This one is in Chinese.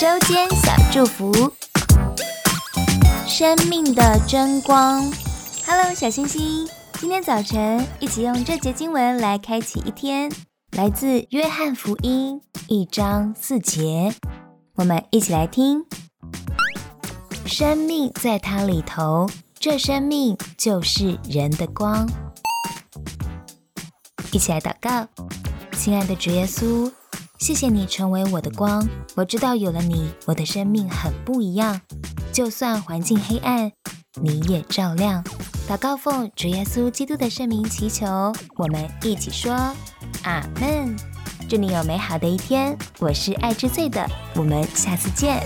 周间小祝福，生命的真光。Hello，小星星，今天早晨一起用这节经文来开启一天，来自约翰福音一章四节，我们一起来听。生命在它里头，这生命就是人的光。一起来祷告，亲爱的主耶稣。谢谢你成为我的光，我知道有了你，我的生命很不一样。就算环境黑暗，你也照亮。祷告奉主耶稣基督的圣名祈求，我们一起说阿门。祝你有美好的一天。我是爱之最的，我们下次见。